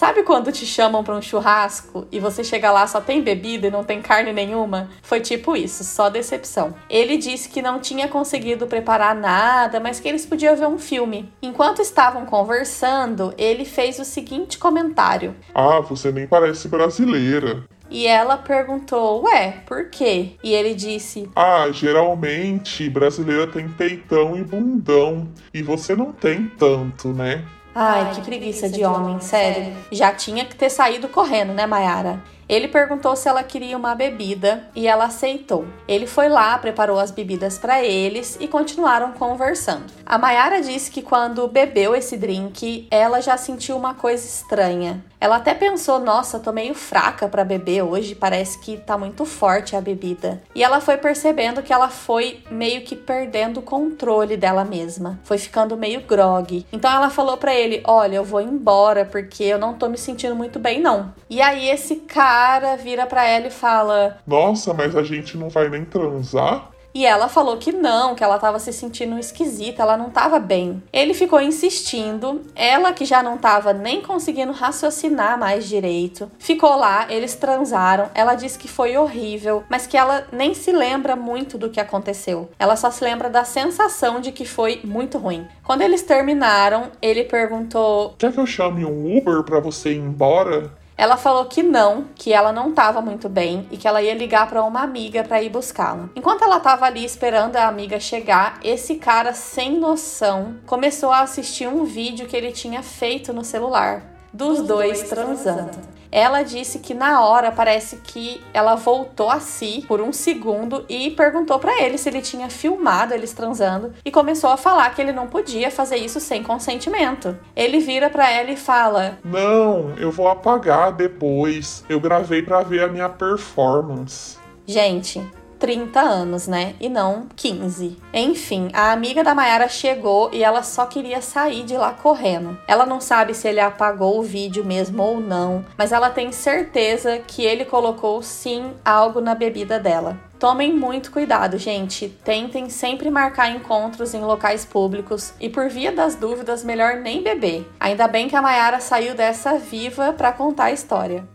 Sabe quando te chamam para um churrasco e você chega lá só tem bebida e não tem carne nenhuma? Foi tipo isso, só decepção. Ele disse que não tinha conseguido preparar nada, mas que eles podiam ver um filme. Enquanto estavam conversando, ele fez o seguinte comentário: Ah, você nem parece brasileira. E ela perguntou, ué, por quê? E ele disse: Ah, geralmente brasileira tem peitão e bundão. E você não tem tanto, né? Ai, que preguiça de homem, sério. Já tinha que ter saído correndo, né, Mayara? Ele perguntou se ela queria uma bebida e ela aceitou. Ele foi lá, preparou as bebidas para eles e continuaram conversando. A Mayara disse que quando bebeu esse drink, ela já sentiu uma coisa estranha. Ela até pensou: nossa, tô meio fraca para beber hoje, parece que tá muito forte a bebida. E ela foi percebendo que ela foi meio que perdendo o controle dela mesma, foi ficando meio grog. Então ela falou para ele: olha, eu vou embora porque eu não tô me sentindo muito bem, não. E aí esse cara vira para ela e fala: Nossa, mas a gente não vai nem transar? E ela falou que não, que ela estava se sentindo esquisita, ela não estava bem. Ele ficou insistindo, ela que já não estava nem conseguindo raciocinar mais direito, ficou lá, eles transaram. Ela disse que foi horrível, mas que ela nem se lembra muito do que aconteceu. Ela só se lembra da sensação de que foi muito ruim. Quando eles terminaram, ele perguntou: Quer que eu chame um Uber para você ir embora? Ela falou que não, que ela não estava muito bem e que ela ia ligar para uma amiga para ir buscá-la. Enquanto ela estava ali esperando a amiga chegar, esse cara sem noção começou a assistir um vídeo que ele tinha feito no celular dos dois transando. Ela disse que na hora parece que ela voltou a si por um segundo e perguntou para ele se ele tinha filmado eles transando e começou a falar que ele não podia fazer isso sem consentimento. Ele vira para ela e fala: "Não, eu vou apagar depois. Eu gravei para ver a minha performance." Gente, 30 anos, né? E não 15. Enfim, a amiga da Mayara chegou e ela só queria sair de lá correndo. Ela não sabe se ele apagou o vídeo mesmo ou não, mas ela tem certeza que ele colocou sim algo na bebida dela. Tomem muito cuidado, gente. Tentem sempre marcar encontros em locais públicos e, por via das dúvidas, melhor nem beber. Ainda bem que a Mayara saiu dessa viva para contar a história.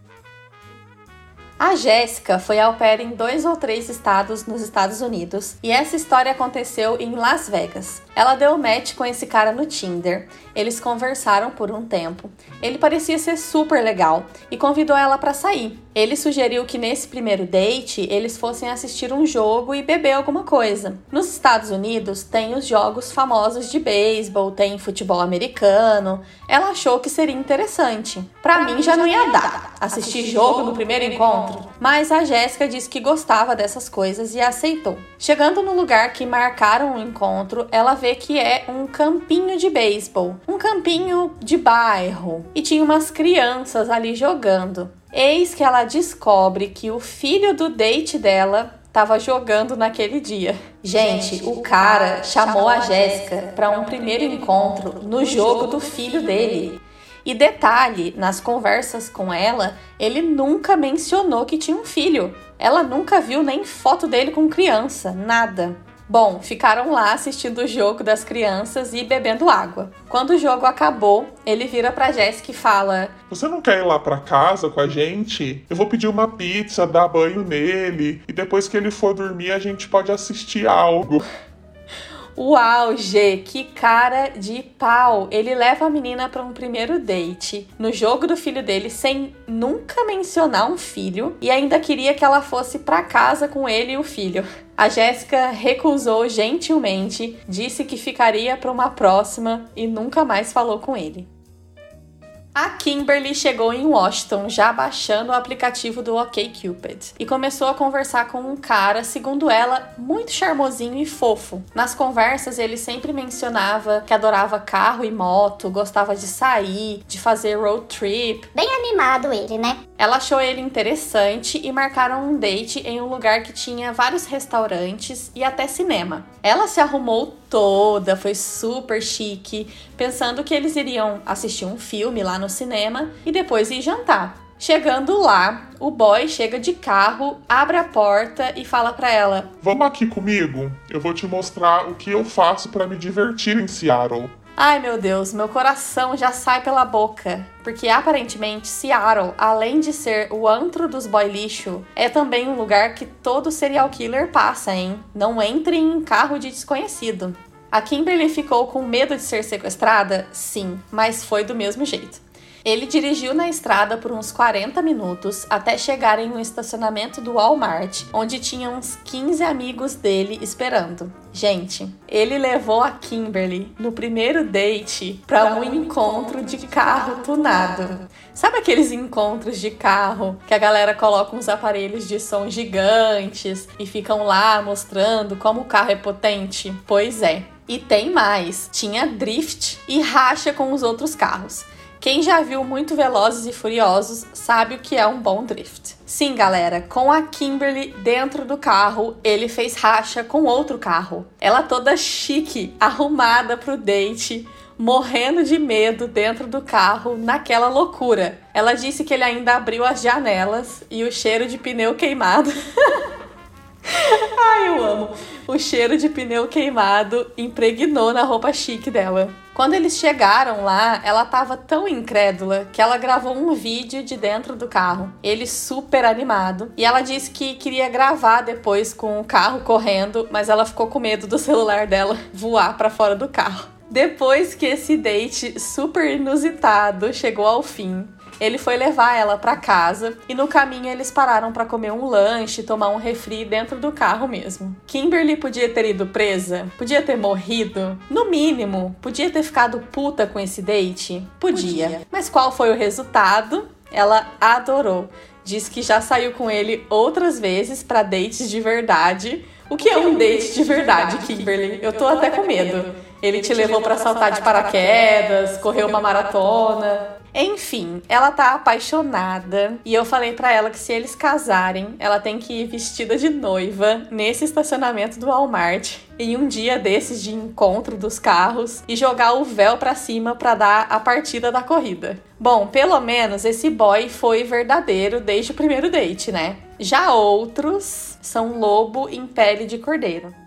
A Jéssica foi au pair em dois ou três estados nos Estados Unidos e essa história aconteceu em Las Vegas. Ela deu match com esse cara no Tinder, eles conversaram por um tempo. Ele parecia ser super legal e convidou ela para sair. Ele sugeriu que nesse primeiro date eles fossem assistir um jogo e beber alguma coisa. Nos Estados Unidos tem os jogos famosos de beisebol, tem futebol americano. Ela achou que seria interessante. Para mim já não ia dar assistir jogo no primeiro encontro, mas a Jéssica disse que gostava dessas coisas e aceitou. Chegando no lugar que marcaram o encontro, ela vê que é um campinho de beisebol, um campinho de bairro, e tinha umas crianças ali jogando. Eis que ela descobre que o filho do date dela estava jogando naquele dia. Gente, o cara chamou a Jéssica para um primeiro encontro no jogo do filho dele. E detalhe, nas conversas com ela, ele nunca mencionou que tinha um filho. Ela nunca viu nem foto dele com criança, nada. Bom, ficaram lá assistindo o jogo das crianças e bebendo água. Quando o jogo acabou, ele vira pra Jéssica e fala: Você não quer ir lá pra casa com a gente? Eu vou pedir uma pizza, dar banho nele, e depois que ele for dormir, a gente pode assistir algo. Uau, G, que cara de pau! Ele leva a menina para um primeiro date no jogo do filho dele sem nunca mencionar um filho e ainda queria que ela fosse para casa com ele e o filho. A Jéssica recusou gentilmente, disse que ficaria para uma próxima e nunca mais falou com ele. A Kimberly chegou em Washington já baixando o aplicativo do OkCupid e começou a conversar com um cara, segundo ela, muito charmosinho e fofo. Nas conversas, ele sempre mencionava que adorava carro e moto, gostava de sair, de fazer road trip. Bem animado ele, né? Ela achou ele interessante e marcaram um date em um lugar que tinha vários restaurantes e até cinema. Ela se arrumou toda, foi super chique, pensando que eles iriam assistir um filme lá no cinema e depois ir jantar. Chegando lá, o boy chega de carro, abre a porta e fala para ela: Vamos aqui comigo? Eu vou te mostrar o que eu faço para me divertir em Seattle. Ai meu Deus, meu coração já sai pela boca. Porque aparentemente Seattle, além de ser o antro dos boy lixo, é também um lugar que todo serial killer passa, hein? Não entre em carro de desconhecido. A Kimberly ficou com medo de ser sequestrada? Sim, mas foi do mesmo jeito. Ele dirigiu na estrada por uns 40 minutos até chegar em um estacionamento do Walmart, onde tinha uns 15 amigos dele esperando. Gente, ele levou a Kimberly no primeiro date para um encontro de carro tunado. Sabe aqueles encontros de carro que a galera coloca uns aparelhos de som gigantes e ficam lá mostrando como o carro é potente? Pois é. E tem mais: tinha drift e racha com os outros carros. Quem já viu muito Velozes e Furiosos sabe o que é um bom drift. Sim, galera, com a Kimberly dentro do carro, ele fez racha com outro carro. Ela toda chique, arrumada pro date, morrendo de medo dentro do carro, naquela loucura. Ela disse que ele ainda abriu as janelas e o cheiro de pneu queimado. Ai, eu amo. O cheiro de pneu queimado impregnou na roupa chique dela. Quando eles chegaram lá, ela tava tão incrédula que ela gravou um vídeo de dentro do carro. Ele super animado. E ela disse que queria gravar depois com o carro correndo, mas ela ficou com medo do celular dela voar para fora do carro. Depois que esse date super inusitado chegou ao fim, ele foi levar ela para casa e no caminho eles pararam para comer um lanche, tomar um refri dentro do carro mesmo. Kimberly podia ter ido presa, podia ter morrido, no mínimo, podia ter ficado puta com esse date, podia. podia. Mas qual foi o resultado? Ela adorou. Diz que já saiu com ele outras vezes para dates de verdade. O que, o que é um date de verdade, Kimberly? Eu tô, Eu tô até, até com medo. medo. Ele, Ele te levou para saltar de paraquedas, correu uma maratona. Enfim, ela tá apaixonada e eu falei para ela que se eles casarem, ela tem que ir vestida de noiva nesse estacionamento do Walmart em um dia desses de encontro dos carros e jogar o véu para cima para dar a partida da corrida. Bom, pelo menos esse boy foi verdadeiro desde o primeiro date, né? Já outros são lobo em pele de cordeiro.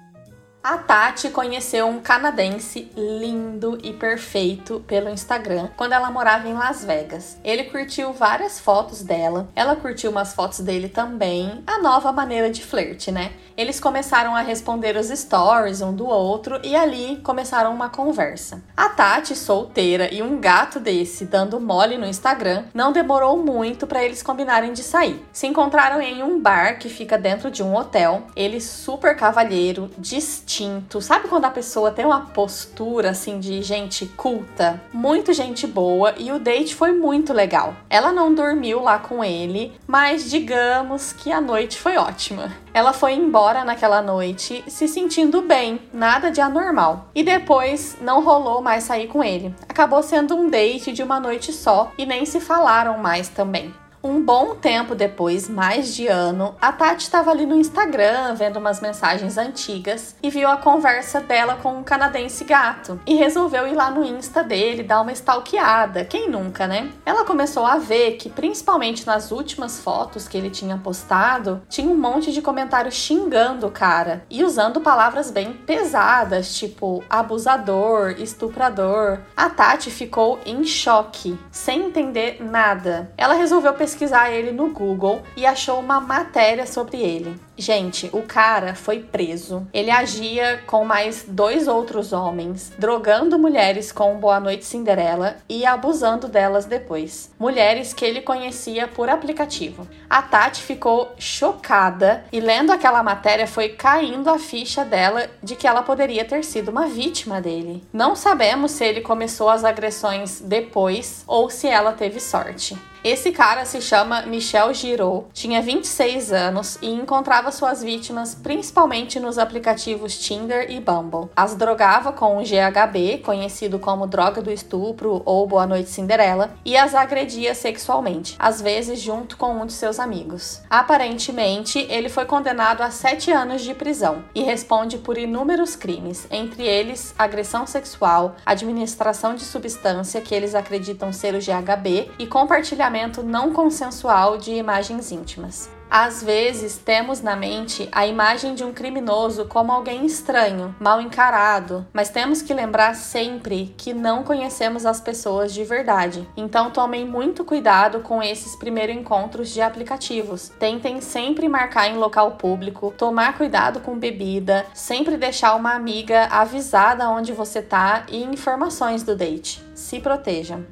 A Tati conheceu um canadense lindo e perfeito pelo Instagram quando ela morava em Las Vegas. Ele curtiu várias fotos dela, ela curtiu umas fotos dele também. A nova maneira de flerte, né? Eles começaram a responder os stories um do outro e ali começaram uma conversa. A Tati, solteira e um gato desse dando mole no Instagram, não demorou muito para eles combinarem de sair. Se encontraram em um bar que fica dentro de um hotel. Ele super cavalheiro, distinto distinto. Sabe quando a pessoa tem uma postura assim de gente culta? Muito gente boa e o date foi muito legal. Ela não dormiu lá com ele, mas digamos que a noite foi ótima. Ela foi embora naquela noite se sentindo bem, nada de anormal. E depois não rolou mais sair com ele. Acabou sendo um date de uma noite só e nem se falaram mais também. Um bom tempo depois, mais de ano, a Tati estava ali no Instagram vendo umas mensagens antigas e viu a conversa dela com um canadense gato e resolveu ir lá no Insta dele dar uma stalkeada. Quem nunca, né? Ela começou a ver que, principalmente nas últimas fotos que ele tinha postado, tinha um monte de comentários xingando o cara e usando palavras bem pesadas, tipo abusador, estuprador. A Tati ficou em choque, sem entender nada. Ela resolveu pesquisar ele no Google e achou uma matéria sobre ele. Gente, o cara foi preso. Ele agia com mais dois outros homens, drogando mulheres com Boa Noite Cinderela e abusando delas depois. Mulheres que ele conhecia por aplicativo. A Tati ficou chocada e lendo aquela matéria foi caindo a ficha dela de que ela poderia ter sido uma vítima dele. Não sabemos se ele começou as agressões depois ou se ela teve sorte. Esse cara se chama Michel Giraud, tinha 26 anos e encontrava suas vítimas principalmente nos aplicativos Tinder e Bumble. As drogava com o GHB, conhecido como droga do estupro ou Boa Noite Cinderela, e as agredia sexualmente, às vezes junto com um de seus amigos. Aparentemente, ele foi condenado a 7 anos de prisão e responde por inúmeros crimes, entre eles agressão sexual, administração de substância que eles acreditam ser o GHB e compartilhamento não consensual de imagens íntimas. Às vezes temos na mente a imagem de um criminoso como alguém estranho, mal encarado, mas temos que lembrar sempre que não conhecemos as pessoas de verdade. Então tomem muito cuidado com esses primeiros encontros de aplicativos. Tentem sempre marcar em local público, tomar cuidado com bebida, sempre deixar uma amiga avisada onde você tá e informações do date. Se protejam.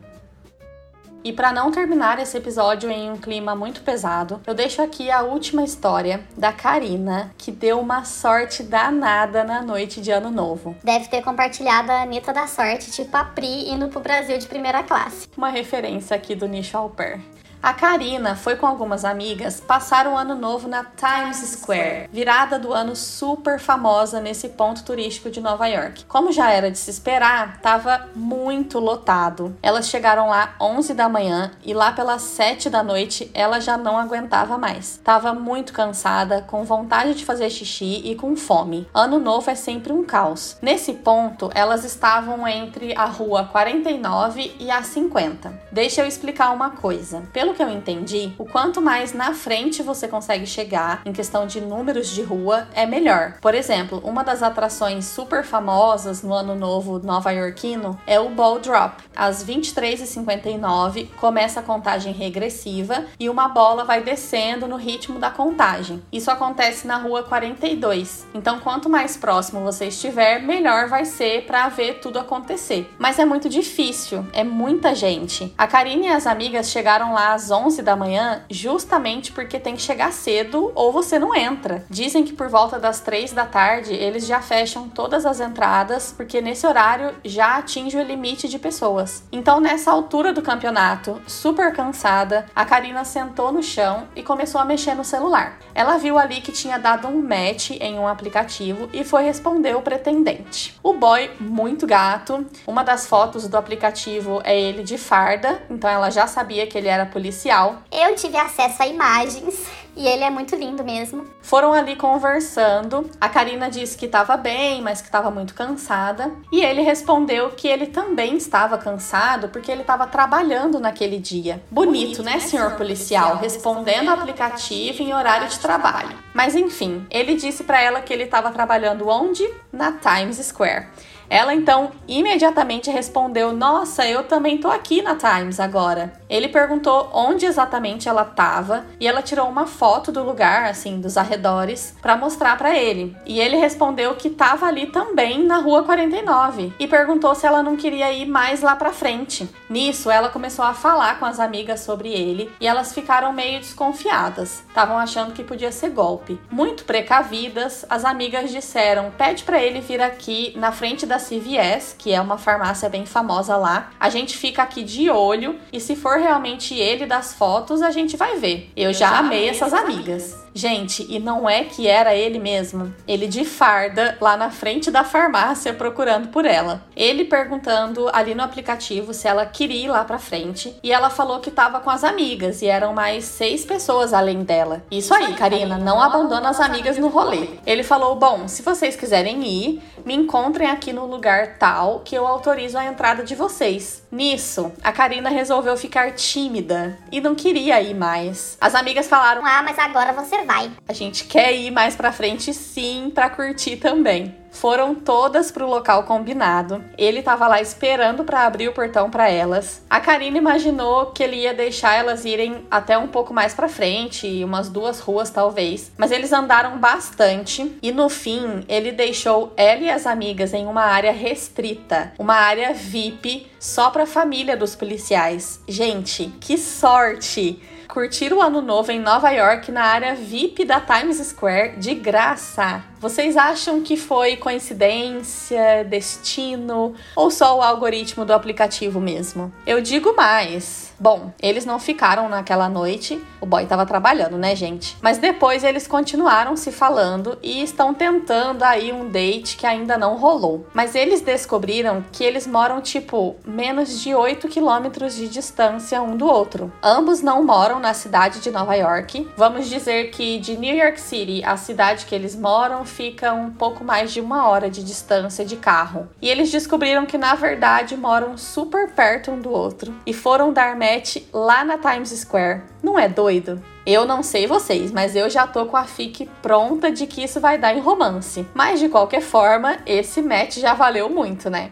E para não terminar esse episódio em um clima muito pesado, eu deixo aqui a última história da Karina, que deu uma sorte danada na noite de Ano Novo. Deve ter compartilhado a Anitta da sorte, tipo a Pri indo pro Brasil de primeira classe. Uma referência aqui do nicho au pair. A Karina foi com algumas amigas passar o ano novo na Times Square, virada do ano super famosa nesse ponto turístico de Nova York. Como já era de se esperar, estava muito lotado. Elas chegaram lá 11 da manhã e lá pelas 7 da noite ela já não aguentava mais. Tava muito cansada, com vontade de fazer xixi e com fome. Ano novo é sempre um caos. Nesse ponto, elas estavam entre a rua 49 e a 50. Deixa eu explicar uma coisa. Pelo que eu entendi, o quanto mais na frente você consegue chegar em questão de números de rua, é melhor. Por exemplo, uma das atrações super famosas no ano novo nova-iorquino é o Ball Drop. Às 23h59 começa a contagem regressiva e uma bola vai descendo no ritmo da contagem. Isso acontece na rua 42. Então, quanto mais próximo você estiver, melhor vai ser para ver tudo acontecer. Mas é muito difícil, é muita gente. A Karine e as amigas chegaram lá às 11 da manhã justamente porque tem que chegar cedo ou você não entra. Dizem que por volta das 3 da tarde eles já fecham todas as entradas porque nesse horário já atinge o limite de pessoas. Então, nessa altura do campeonato, super cansada, a Karina sentou no chão e começou a mexer no celular. Ela viu ali que tinha dado um match em um aplicativo e foi responder o pretendente. O boy, muito gato, uma das fotos do aplicativo é ele de farda, então ela já sabia que ele era policial policial. Eu tive acesso a imagens e ele é muito lindo mesmo. Foram ali conversando. A Karina disse que estava bem, mas que estava muito cansada. E ele respondeu que ele também estava cansado porque ele estava trabalhando naquele dia. Bonito, Bonito né, né, senhor policial? Respondendo ao aplicativo em horário de trabalho. Mas enfim, ele disse para ela que ele estava trabalhando onde? Na Times Square. Ela então imediatamente respondeu: Nossa, eu também tô aqui na Times agora. Ele perguntou onde exatamente ela estava e ela tirou uma foto do lugar, assim, dos arredores, para mostrar para ele. E ele respondeu que estava ali também na rua 49 e perguntou se ela não queria ir mais lá para frente. Nisso, ela começou a falar com as amigas sobre ele e elas ficaram meio desconfiadas. Estavam achando que podia ser golpe. Muito precavidas, as amigas disseram: "Pede para ele vir aqui na frente da da CVS, que é uma farmácia bem famosa lá. A gente fica aqui de olho e se for realmente ele das fotos, a gente vai ver. Eu, Eu já, já, amei essas amigas. amigas. Gente, e não é que era ele mesmo. Ele de farda lá na frente da farmácia procurando por ela. Ele perguntando ali no aplicativo se ela queria ir lá pra frente. E ela falou que tava com as amigas e eram mais seis pessoas além dela. Isso aí, Karina, não abandona as amigas no rolê. Ele falou: Bom, se vocês quiserem ir, me encontrem aqui no lugar tal que eu autorizo a entrada de vocês. Nisso, a Karina resolveu ficar tímida e não queria ir mais. As amigas falaram: Ah, mas agora você vai. A gente quer ir mais pra frente sim, pra curtir também. Foram todas pro local combinado. Ele tava lá esperando para abrir o portão para elas. A Karina imaginou que ele ia deixar elas irem até um pouco mais para frente, umas duas ruas talvez. Mas eles andaram bastante e no fim ele deixou ela e as amigas em uma área restrita, uma área VIP só para família dos policiais. Gente, que sorte! Curtir o ano novo em Nova York na área VIP da Times Square de graça. Vocês acham que foi coincidência, destino ou só o algoritmo do aplicativo mesmo? Eu digo mais. Bom, eles não ficaram naquela noite, o boy estava trabalhando, né, gente? Mas depois eles continuaram se falando e estão tentando aí um date que ainda não rolou. Mas eles descobriram que eles moram tipo menos de 8 quilômetros de distância um do outro. Ambos não moram na cidade de Nova York. Vamos dizer que de New York City, a cidade que eles moram, fica um pouco mais de uma hora de distância de carro. E eles descobriram que na verdade moram super perto um do outro e foram dar match lá na Times Square. Não é doido? Eu não sei vocês, mas eu já tô com a fic pronta de que isso vai dar em romance. Mas de qualquer forma, esse match já valeu muito, né?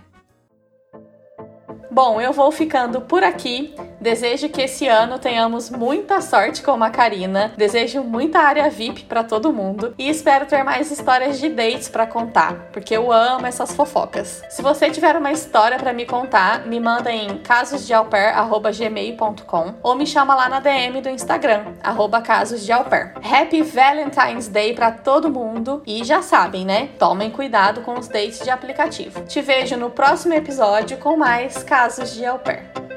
Bom, eu vou ficando por aqui. Desejo que esse ano tenhamos muita sorte com a Karina. Desejo muita área VIP para todo mundo e espero ter mais histórias de dates para contar, porque eu amo essas fofocas. Se você tiver uma história para me contar, me manda em casosdeauper@gmail.com ou me chama lá na DM do Instagram @casosdeauper. Happy Valentine's Day para todo mundo e já sabem, né? Tomem cuidado com os dates de aplicativo. Te vejo no próximo episódio com mais casos de au pair.